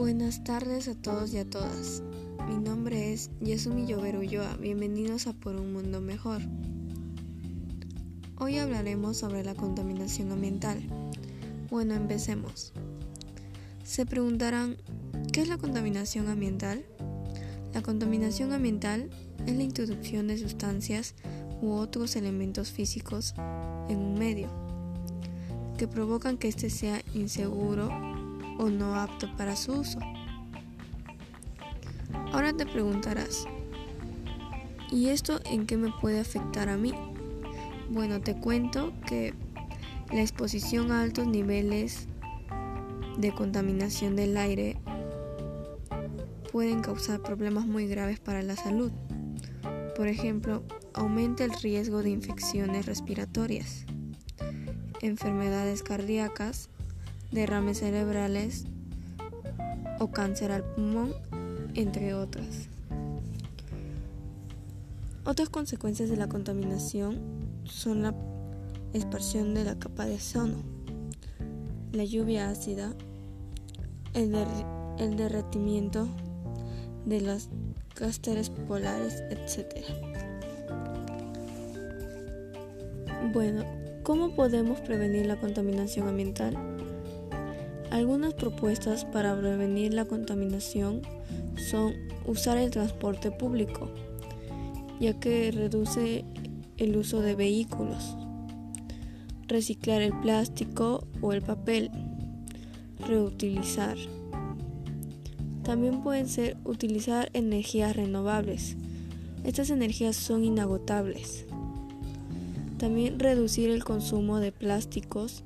Buenas tardes a todos y a todas. Mi nombre es Yasumi Llover Bienvenidos a Por un Mundo Mejor. Hoy hablaremos sobre la contaminación ambiental. Bueno, empecemos. Se preguntarán, ¿qué es la contaminación ambiental? La contaminación ambiental es la introducción de sustancias u otros elementos físicos en un medio que provocan que éste sea inseguro o no apto para su uso. Ahora te preguntarás, ¿y esto en qué me puede afectar a mí? Bueno, te cuento que la exposición a altos niveles de contaminación del aire pueden causar problemas muy graves para la salud. Por ejemplo, aumenta el riesgo de infecciones respiratorias, enfermedades cardíacas, derrames cerebrales o cáncer al pulmón, entre otras. Otras consecuencias de la contaminación son la expansión de la capa de ozono, la lluvia ácida, el, derretimiento de las cráteres polares, etc. Bueno, ¿cómo podemos prevenir la contaminación ambiental? Algunas propuestas para prevenir la contaminación son usar el transporte público, ya que reduce el uso de vehículos, reciclar el plástico o el papel, reutilizar. También pueden ser utilizar energías renovables. Estas energías son inagotables. También reducir el consumo de plásticos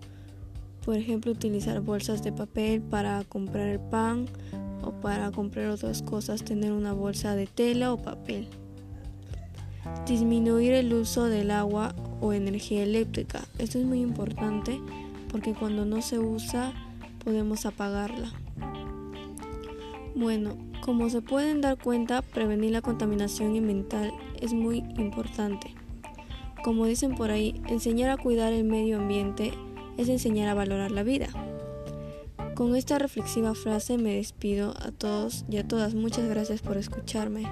por ejemplo, utilizar bolsas de papel para comprar el pan o para comprar otras cosas, tener una bolsa de tela o papel. Disminuir el uso del agua o energía eléctrica. Esto es muy importante porque cuando no se usa podemos apagarla. Bueno, como se pueden dar cuenta, prevenir la contaminación ambiental es muy importante. Como dicen por ahí, enseñar a cuidar el medio ambiente es enseñar a valorar la vida. Con esta reflexiva frase me despido a todos y a todas. Muchas gracias por escucharme.